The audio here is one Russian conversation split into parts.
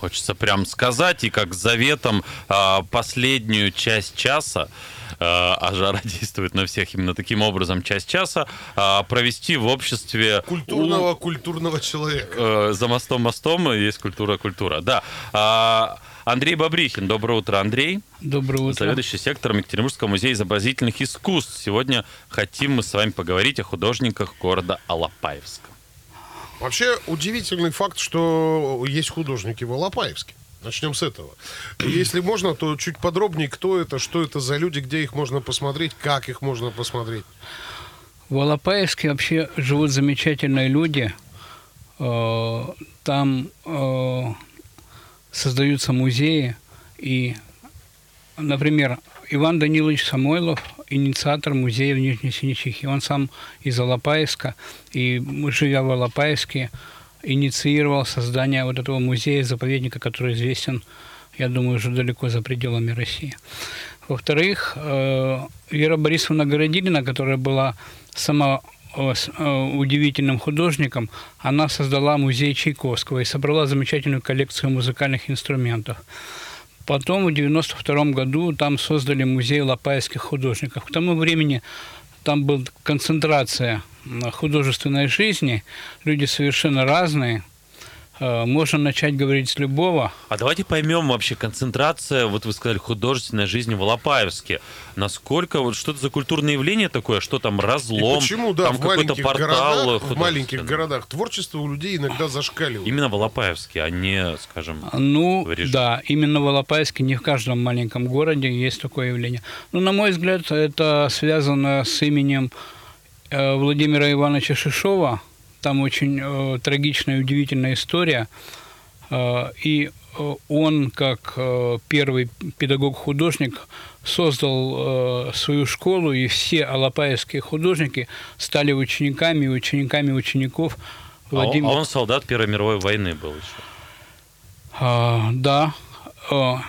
Хочется прям сказать, и как заветом а, последнюю часть часа а, а жара действует на всех именно таким образом, часть часа, а, провести в обществе... Культурного, культурного человека. Э, за мостом мостом есть культура, культура. Да. Андрей Бабрихин. Доброе утро, Андрей. Доброе утро. Заведующий сектором Екатеринбургского музея изобразительных искусств. Сегодня хотим мы с вами поговорить о художниках города Алапаевска. Вообще удивительный факт, что есть художники в Алапаевске. Начнем с этого. Если можно, то чуть подробнее, кто это, что это за люди, где их можно посмотреть, как их можно посмотреть. В Алапаевске вообще живут замечательные люди. Э, там э, создаются музеи. И, например, Иван Данилович Самойлов, инициатор музея в Нижней Синичихе. Он сам из Алапаевска, и живя в Алапаевске, инициировал создание вот этого музея-заповедника, который известен, я думаю, уже далеко за пределами России. Во-вторых, э, Вера Борисовна Городилина, которая была сама э, э, удивительным художником, она создала музей Чайковского и собрала замечательную коллекцию музыкальных инструментов. Потом в 1992 году там создали музей лапайских художников. К тому времени там была концентрация художественной жизни, люди совершенно разные – можно начать говорить с любого. А давайте поймем вообще концентрация, вот вы сказали, художественной жизни в Алапаевске. Насколько, вот что это за культурное явление такое, что там разлом, И почему, да, там в какой-то маленьких портал городах, в маленьких городах творчество у людей иногда зашкаливает. Именно в Алапаевске, а не, скажем, Ну, в Рижи. да, именно в Алапаевске, не в каждом маленьком городе есть такое явление. Ну, на мой взгляд, это связано с именем э, Владимира Ивановича Шишова, там очень э, трагичная и удивительная история. Э, и э, он, как э, первый педагог-художник, создал э, свою школу, и все алапаевские художники стали учениками и учениками учеников Владимира. А он, а он солдат Первой мировой войны был еще. А, да. А,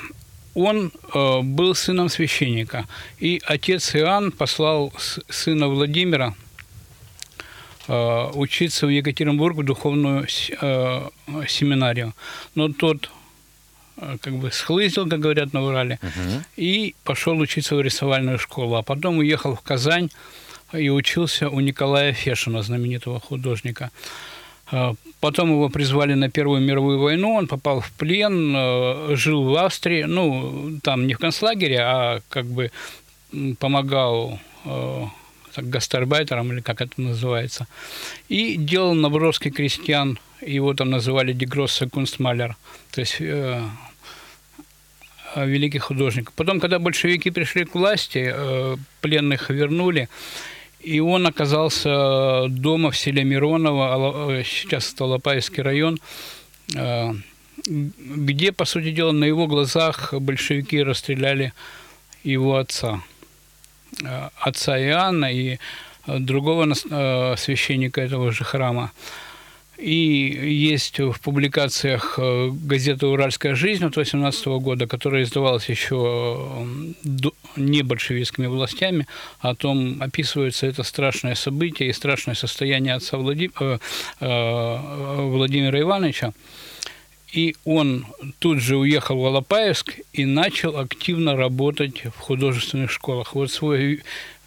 он а, был сыном священника. И отец Иоанн послал сына Владимира – Э, учиться в Екатеринбург в духовную э, семинарию. Но тот э, как бы схлызил, как говорят на Урале, угу. и пошел учиться в рисовальную школу. А потом уехал в Казань и учился у Николая Фешина, знаменитого художника. Потом его призвали на Первую мировую войну, он попал в плен, жил в Австрии, ну, там не в концлагере, а как бы помогал гастарбайтером, или как это называется, и делал наброски крестьян, его там называли Дегросса Кунстмалер, то есть э, великий художник. Потом, когда большевики пришли к власти, э, пленных вернули, и он оказался дома в селе Мироново, э, сейчас это Лопаевский район, э, где, по сути дела, на его глазах большевики расстреляли его отца. Э, отца Иоанна и э, другого э, священника этого же храма. И есть в публикациях газеты «Уральская жизнь» от 18 года, которая издавалась еще не большевистскими властями, о том описывается это страшное событие и страшное состояние отца Влади... Владимира Ивановича. И он тут же уехал в Алапаевск и начал активно работать в художественных школах. Вот свой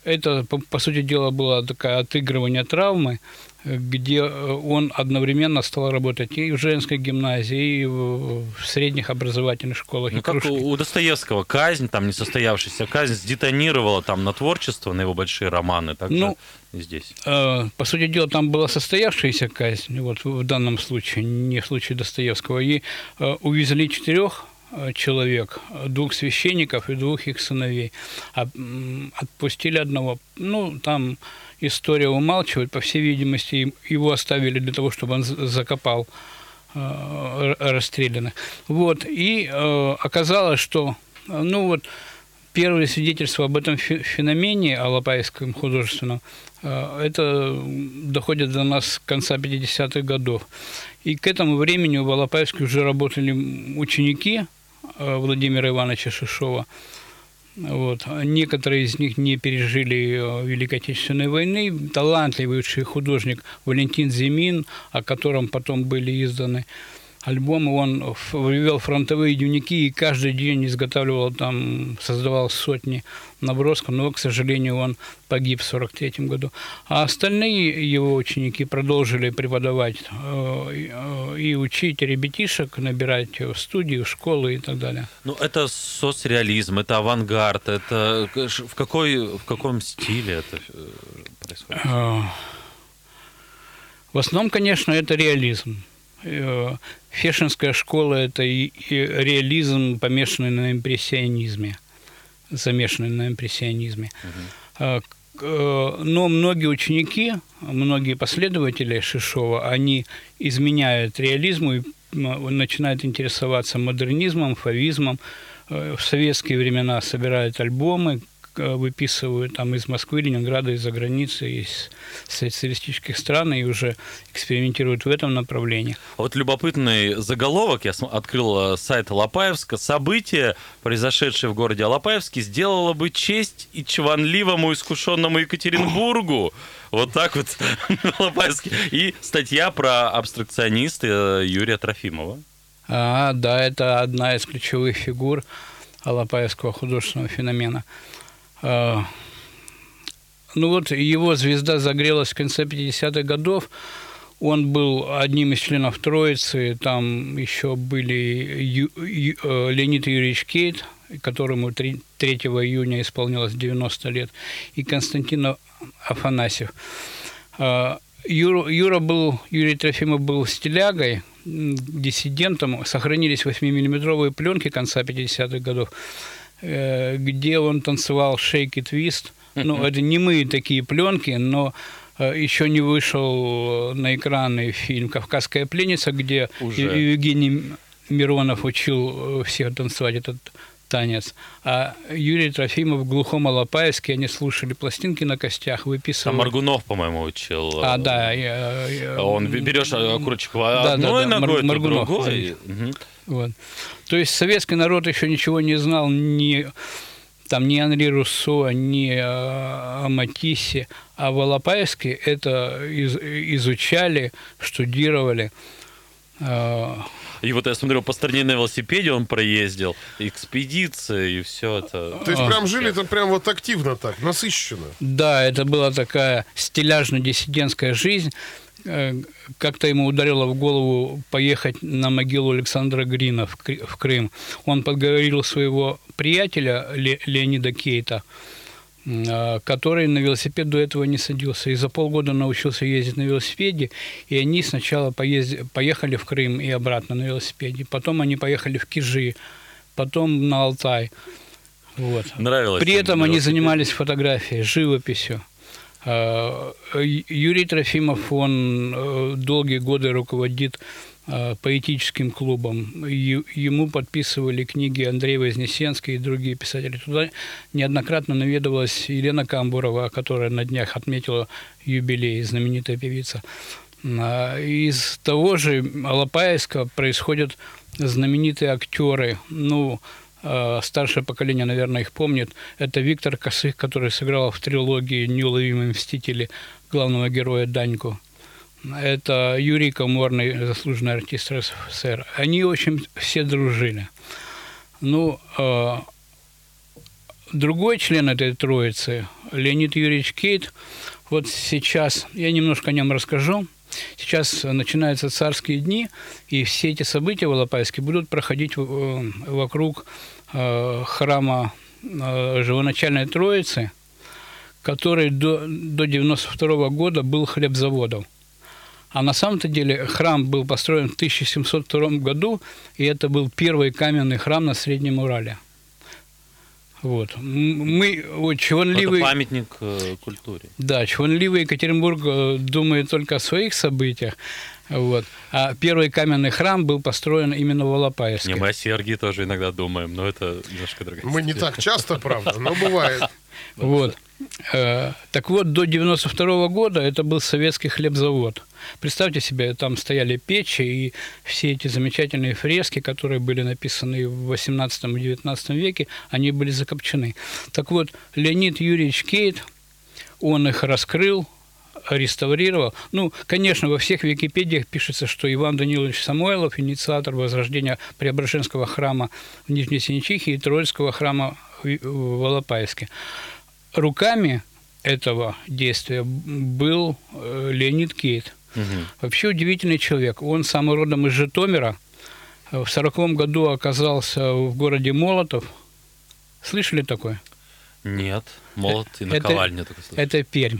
это, по, по сути дела, было такое отыгрывание травмы, где он одновременно стал работать и в женской гимназии, и в, средних образовательных школах. Ну, как у, у Достоевского казнь, там несостоявшаяся казнь, сдетонировала там на творчество, на его большие романы. Так ну, здесь. Э, по сути дела, там была состоявшаяся казнь, вот в данном случае, не в случае Достоевского, и э, увезли четырех э, человек, двух священников и двух их сыновей. А, отпустили одного. Ну, там история умалчивает, по всей видимости, его оставили для того, чтобы он закопал э, расстрелянных. Вот, и э, оказалось, что, ну вот, первое свидетельство об этом фе- феномене алапаевском художественном, э, это доходит до нас с конца 50-х годов. И к этому времени в Алапаевске уже работали ученики э, Владимира Ивановича Шишова. Вот. Некоторые из них не пережили э, Великой Отечественной войны. Талантливый художник Валентин Зимин, о котором потом были изданы альбомы, он вывел фронтовые дневники и каждый день изготавливал там, создавал сотни набросков, но, к сожалению, он погиб в 43 году. А остальные его ученики продолжили преподавать э, и, э, и учить ребятишек, набирать в студию, школы и так далее. Ну, это соцреализм, это авангард, это в, какой, в каком стиле это э, происходит? В основном, конечно, это реализм. Э, Фешинская школа – это и и реализм, помешанный на импрессионизме, замешанный на импрессионизме. К- э, Но многие ученики, многие последователи Шишова, они изменяют реализму и начинают интересоваться модернизмом, фавизмом. Э, В советские времена собирают альбомы, выписывают там из Москвы, Ленинграда, из-за границы, из социалистических стран и уже экспериментируют в этом направлении. Вот любопытный заголовок, я открыл э, сайт Алапаевска. Событие, произошедшее в городе Алапаевске, сделало бы честь и чванливому искушенному Екатеринбургу. Вот так вот Алапаевский. И статья про абстракциониста э, Юрия Трофимова. А, да, это одна из ключевых фигур алапаевского художественного феномена. А, ну вот его звезда загрелась в конце 50-х годов. Он был одним из членов Троицы. Там еще были Ю- Ю- э, Леонид Юрьевич Кейт, которому 3, 3 июня исполнилось 90 лет, и Константин Афанасьев. А, Юра, Юра был, Юрий Трофимов был стилягой, диссидентом. Сохранились 8-миллиметровые пленки конца 50-х годов, где он танцевал шейк-и-твист. Ну, это не мы такие пленки, но э, еще не вышел на экраны фильм «Кавказская пленница», где Уже. Евгений Миронов учил э, всех танцевать этот танец. А Юрий Трофимов в глухом Алапаевске, они слушали пластинки на костях, выписывали... Маргунов, по-моему, учил. э, А, да. я- я- Он бе- берешь э, окурочек Да, да, одной да, Мар- ногой, Маргунов, другой. Мгм. Вот. То есть советский народ еще ничего не знал ни, там, ни Анри Руссо, ни э, о Матиссе, а в Алапаевске это из- изучали, штудировали. Э, И вот я смотрю, по стране на велосипеде он проездил, экспедиции и все это. То есть А. прям жили там прям вот активно так, насыщенно. Да, это была такая стиляжно-диссидентская жизнь. Э, Как-то ему ударило в голову поехать на могилу Александра Грина в Кры- в Крым. Он подговорил своего приятеля Ле- Леонида Кейта, который на велосипед до этого не садился. И за полгода научился ездить на велосипеде. И они сначала поезди- поехали в Крым и обратно на велосипеде. Потом они поехали в Кижи, потом на Алтай. Вот. Нравилось. При этом они занимались фотографией, живописью. А, Юрий Трофимов, он э, долгие годы руководит поэтическим клубом. Ему подписывали книги Андрей Вознесенский и другие писатели. Туда неоднократно наведывалась Елена Камбурова, которая на днях отметила юбилей, знаменитая певица. А, Из того же Алапаевска происходят знаменитые актеры. Ну, э, старшее поколение, наверное, их помнит. Это Виктор Косых, который сыграл в трилогии «Неуловимые мстители» главного героя Даньку. Это Юрий Коморный, заслуженный артист РСФСР. Они очень все дружили. Ну, э, другой член этой троицы, Леонид Юрьевич Кейт, вот сейчас, я немножко о нем расскажу. Сейчас начинаются царские дни, и все эти события в Алапаевске будут проходить в- э, вокруг э, храма э, Живоначальной Троицы, который до, до 92 года был хлебзаводом. А на самом-то деле храм был построен в 1702 году, и это был первый каменный храм на Среднем Урале. Вот. Мы, вот, Это чванливый... памятник э, культуре. Да, чванливый Екатеринбург э, думает только о своих событиях. Вот. А первый каменный храм был построен именно в Алапаевске. Не, мы о Сергии тоже иногда думаем, но это немножко другая Мы не так часто, правда, но бывает. Вот. Э, Так вот, до 92 года это был советский хлебзавод. Представьте себе, там стояли печи, и все эти замечательные фрески, которые были написаны в 18 и 19 веке, они были закопчены. Так вот, Леонид Юрьевич Кейт, он их раскрыл, реставрировал. Ну, конечно, во всех Википедиях пишется, что Иван Данилович Самойлов, инициатор возрождения Преображенского храма в Нижней Синичихе и Троицкого храма в Алапаевске. Руками этого действия был э, Леонид Кейт. Вообще удивительный человек. Он сам родом из Житомира. В сороковом году оказался в городе Молотов. Слышали такое? Нет, молот и Это- наковальня только слышу. Это Пермь.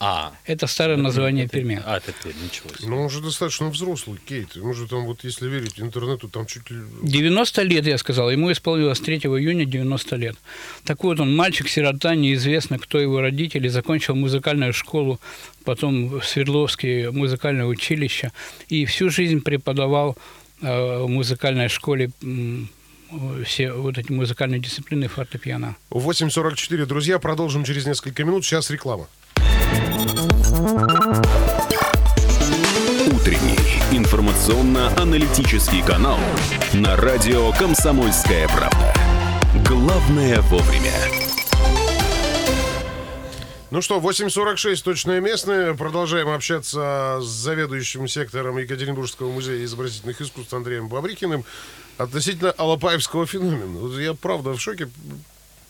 А, Это старое название это- Перми. А, это Пермь, ничего себе. Но он же достаточно взрослый, Кейт. Ему же там, вот если верить интернету, там чуть ли... 90 лет, я сказал, ему исполнилось 3 июня 90 лет. Так вот, он мальчик-сирота, неизвестно, кто его родители, закончил музыкальную школу, потом в Свердловское музыкальное училище, и всю жизнь преподавал э, в музыкальной школе м, все вот эти музыкальные дисциплины фортепиано. 8.44, друзья, продолжим через несколько минут. Сейчас реклама. Утренний информационно-аналитический канал на радио «Комсомольская правда». Главное вовремя. Ну что, 8.46, точное местное. Продолжаем общаться с заведующим сектором Екатеринбургского музея изобразительных искусств Андреем Бабрикиным относительно Алапаевского феномена. Я правда в шоке.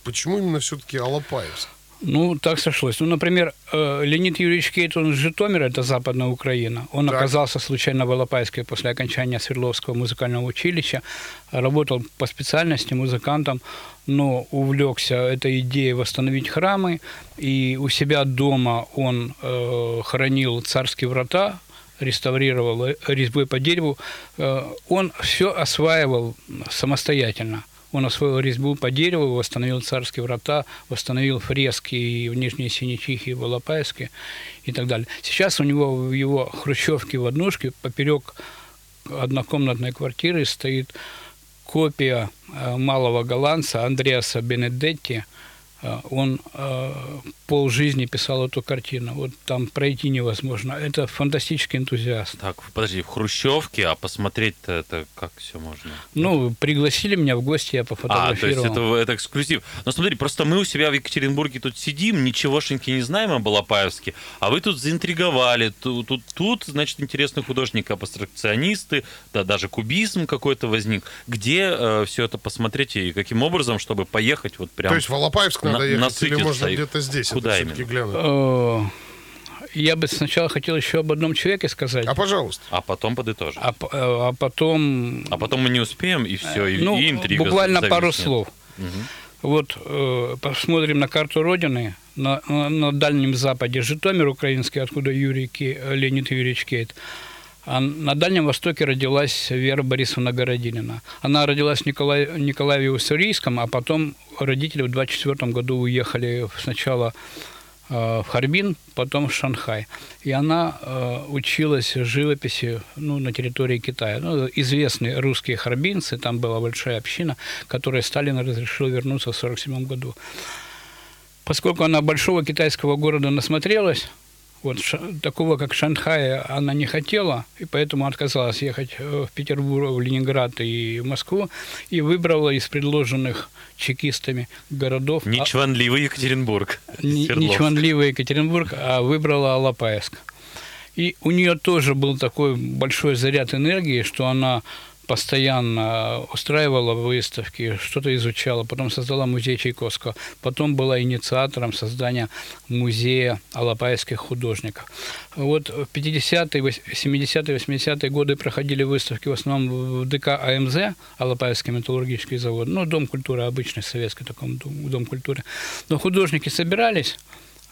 Почему именно все-таки Алапаевск? Ну, так сошлось. Ну, например, э, Леонид Юрьевич Кейт, он из Житомира, это Западная Украина. Он Так. оказался случайно в Алапаевске после окончания Свердловского музыкального училища, работал по специальности музыкантом, но увлекся этой идеей восстановить храмы, и у себя дома он э, хранил царские врата, реставрировал э, резьбой по дереву. Э, он все осваивал самостоятельно. Он освоил резьбу по дереву, восстановил царские врата, восстановил фрески и в Нижней Синичихе, и в Алапаевске и так далее. Сейчас у него в его хрущевке в однушке поперек однокомнатной квартиры стоит копия э, малого голландца Андреаса Бенедетти. Э, Он э, полжизни писал эту картину. Вот там пройти невозможно. Это фантастический энтузиаст. Так, подожди, в Хрущевке, а посмотреть-то это как все можно? Ну, пригласили меня в гости, я А, то есть пофотографировал. это, это эксклюзив. Но смотри, просто мы у себя в Екатеринбурге тут сидим, ничегошеньки не знаем об Алапаевске, а вы тут заинтриговали. Тут, тут, тут значит, интересный художник, абстракционисты, да, даже кубизм какой-то возник. Где все это посмотреть и каким образом, чтобы поехать вот прям... То есть в Алапаевск надо на- ехать или можно где-то здесь Куда именно? Э, Я бы сначала хотел еще об одном человеке сказать, А пожалуйста. А потом подытожим. а, э, а потом А потом мы не успеем, и все, и, ну, и интрига буквально пару зависнет. слов. Вот э, посмотрим на карту Родины. На, на- на Дальнем Западе Житомир украинский, откуда Юрий Ке- э, Леонид Юрьевич Кейт. А на Дальнем Востоке родилась Вера Борисовна Городинина. Она родилась в Николаев, Николаеве Уссурийском, а потом родители в 24 году уехали сначала э, в Харбин, потом в Шанхай. И она э, училась живописи ну, на территории Китая. Ну, известные русские харбинцы, там была большая община, которой Сталин разрешил вернуться в 1947 году. Поскольку она большого китайского города насмотрелась, вот такого, как Шанхая, она не хотела, и поэтому отказалась ехать э, в Петербург, в Ленинград и в Москву, и выбрала из предложенных чекистами городов... а- Нечванливый Екатеринбург. не, не Свердловск. чванливый Екатеринбург, а выбрала Алапаевск. И у нее тоже был такой большой заряд энергии, что она постоянно устраивала выставки, что-то изучала, потом создала музей Чайковского, потом была инициатором создания музея алапаевских художников. Вот в 50-е, 70-е, 80-е годы проходили выставки в основном в ДК АМЗ, Алапаевский металлургический завод, ну, Дом культуры, обычный советский такой дом, дом культуры. Но художники собирались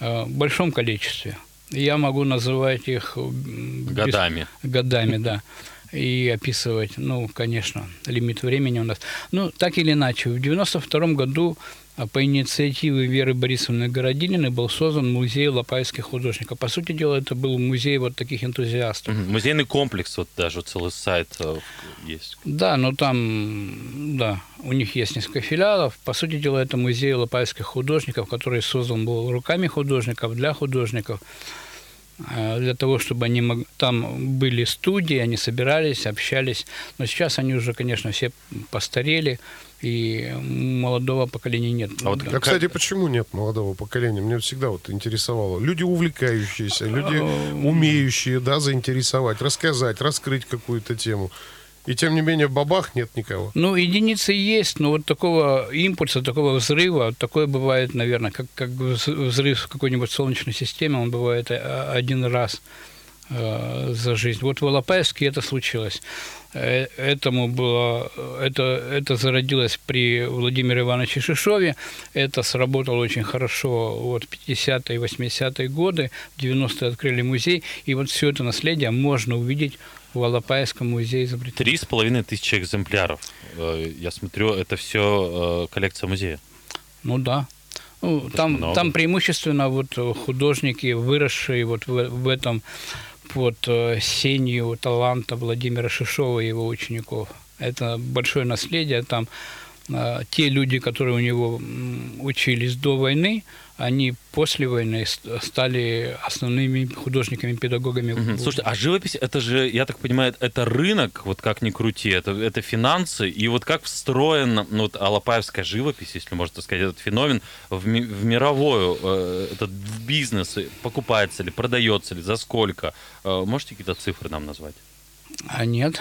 э, в большом количестве. Я могу называть их м, без- Годами. годами, да. И описывать, ну, конечно, лимит времени у нас. Ну, так или иначе, в 92 году а по инициативе Веры Борисовны Городининой был создан музей лопайских художников. По сути дела, это был музей вот таких энтузиастов. Мгм. Музейный комплекс, вот даже целый сайт э, есть. Да, но там, да, у них есть несколько филиалов. По сути дела, это музей лопайских художников, который создан был руками художников, для художников, для того, чтобы они мог... там были студии, они собирались, общались. Но сейчас они уже, конечно, все постарели, и молодого поколения нет. А вот. А, кстати, почему нет молодого поколения? Мне всегда вот интересовало. Люди увлекающиеся, люди умеющие, да, заинтересовать, рассказать, раскрыть какую-то тему. И тем не менее, в бабах нет никого. Ну, единицы есть, но вот такого импульса, такого взрыва, такое бывает, наверное, как, как вз- взрыв в какой-нибудь солнечной системе, он бывает э, один раз э, за жизнь. Вот в Алапаевске это случилось. Э, Этому было, это, это зародилось при Владимире Ивановиче Шишове. Это сработало очень хорошо вот 50-е, 80-е годы. В 90-е открыли музей. И вот все это наследие можно увидеть в Алапаевском музее изобретений. Три с половиной тысячи экземпляров. Э, Я смотрю, это все коллекция музея. Ну да. Ну, Это там, много. там преимущественно вот э, художники, выросшие вот в, в этом под э, сенью таланта Владимира Шишова и его учеников. Это большое наследие. Там э, те люди, которые у него учились до войны, они после войны ст- стали основными художниками-педагогами. Мгм. в- Слушайте, а живопись, это же, я так понимаю, это рынок, вот как ни крути, это, это финансы, и вот как встроена, ну, вот алапаевская живопись, если можно так сказать, этот феномен в, ми- в мировую, э, этот бизнес, покупается ли, продается ли, за сколько? Э, можете какие-то цифры нам назвать? А нет.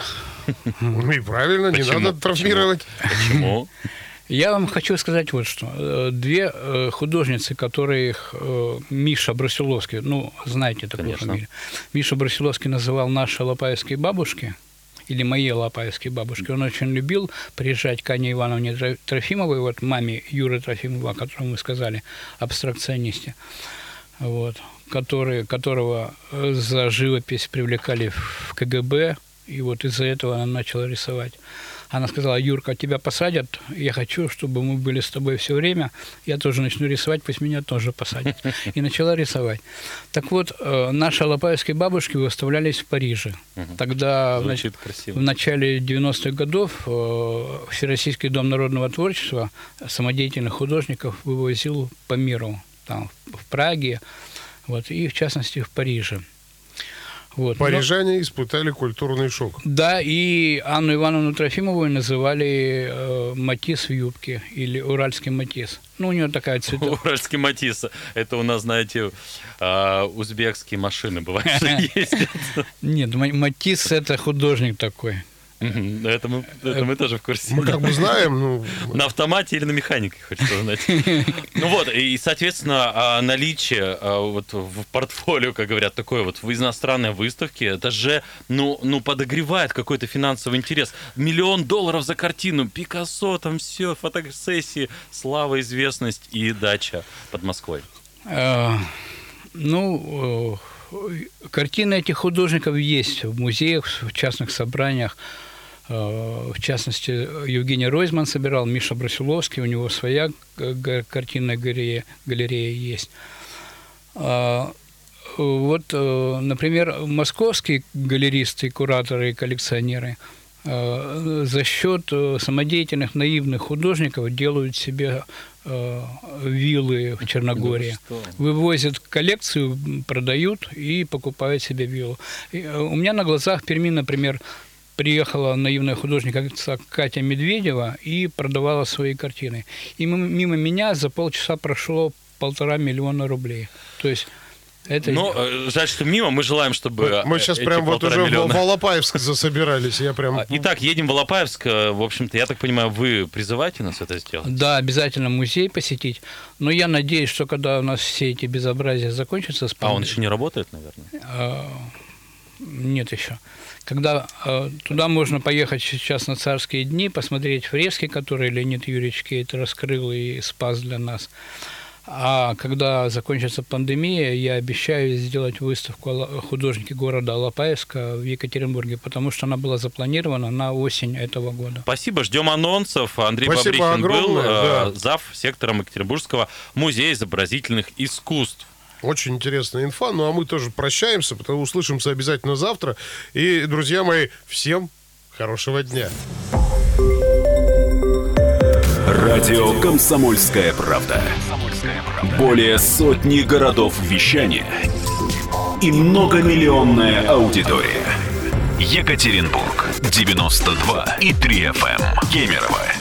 Ну и правильно, не надо травмировать. Почему? Я вам хочу сказать вот что. Э, Две э, художницы, которых э, Миша Брусиловский, ну, знаете такую Конечно. фамилию, Миша Брусиловский называл наши лопаевские бабушки, или мои лопаевские бабушки. Он очень любил приезжать к Анне Ивановне Тро- Трофимовой, вот маме Юры Трофимова, о котором вы сказали, абстракционисте, вот, который, которого э, за живопись привлекали в КГБ, и вот из-за этого она начала рисовать. Она сказала, Юрка, тебя посадят, я хочу, чтобы мы были с тобой все время, я тоже начну рисовать, пусть меня тоже посадят. И начала рисовать. Так вот, э, наши алапаевские бабушки выставлялись в Париже. Тогда в красиво. в начале 90-х годов э, Всероссийский дом народного творчества самодеятельных художников вывозил по миру, там, в Праге, вот, и в частности в Париже. Вот. Но- Парижане испытали культурный шок. да, и Анну Ивановну Трофимову называли э, Матис в юбке или Уральский Матис. Ну, у нее такая цвета. Уральский Матисса. Это у нас, знаете, а, узбекские машины бывают, ездят. Нет, Ма- Матис это художник такой. Мгм. Это мы, это мы тоже в курсе. Мы как бы знаем, ну, На автомате или на механике, хочется знать. Ну вот, и, соответственно, а, наличие а, вот в портфолио, как говорят, такое вот в иностранной выставке, это же, ну, ну подогревает какой-то финансовый интерес. Миллион долларов за картину, Пикассо, там все, фотосессии, слава, известность и дача под Москвой. Э, Ну, э, картины этих художников есть в музеях, в частных собраниях. Э, В частности, Евгений Ройзман собирал, Миша Брусиловский, у него своя картинная галерея, галерея есть. А, Вот, э, например, московские галеристы, кураторы и коллекционеры э, за счет э, самодеятельных наивных художников делают себе э, виллы в Черногории. Вывозят коллекцию, продают и покупают себе виллу. И, э, у меня на глазах в Перми, например, приехала наивная художница Катя Медведева и продавала свои картины. И мимо, меня за полчаса прошло полтора миллиона рублей. То есть это... Но э, жаль, что мимо. Мы желаем, чтобы мы э, сейчас эти прям вот уже в миллиона- в Алапаевск засобирались. Я прям... А, Итак, едем в Алапаевск. Э, В общем-то, я так понимаю, вы призываете нас это сделать? Да, обязательно музей посетить. Но я надеюсь, что когда у нас все эти безобразия закончатся с А он еще не работает, наверное? Нет еще. Когда э, туда можно поехать сейчас на царские дни, посмотреть фрески, которые Леонид Юрьевич Кейт раскрыл и спас для нас. А когда закончится пандемия, я обещаю сделать выставку художники города Алапаевска в Екатеринбурге, потому что она была запланирована на осень этого года. Спасибо, ждем анонсов. Андрей Спасибо Бабрихин был, огромное, э, да. зав. сектором Екатеринбургского музея изобразительных искусств. Очень интересная инфа. Ну, а мы тоже прощаемся, потому услышимся обязательно завтра. И, друзья мои, всем хорошего дня. Радио «Комсомольская правда». Более сотни городов вещания и многомиллионная аудитория. Екатеринбург 92 и 3 FM. Кемерово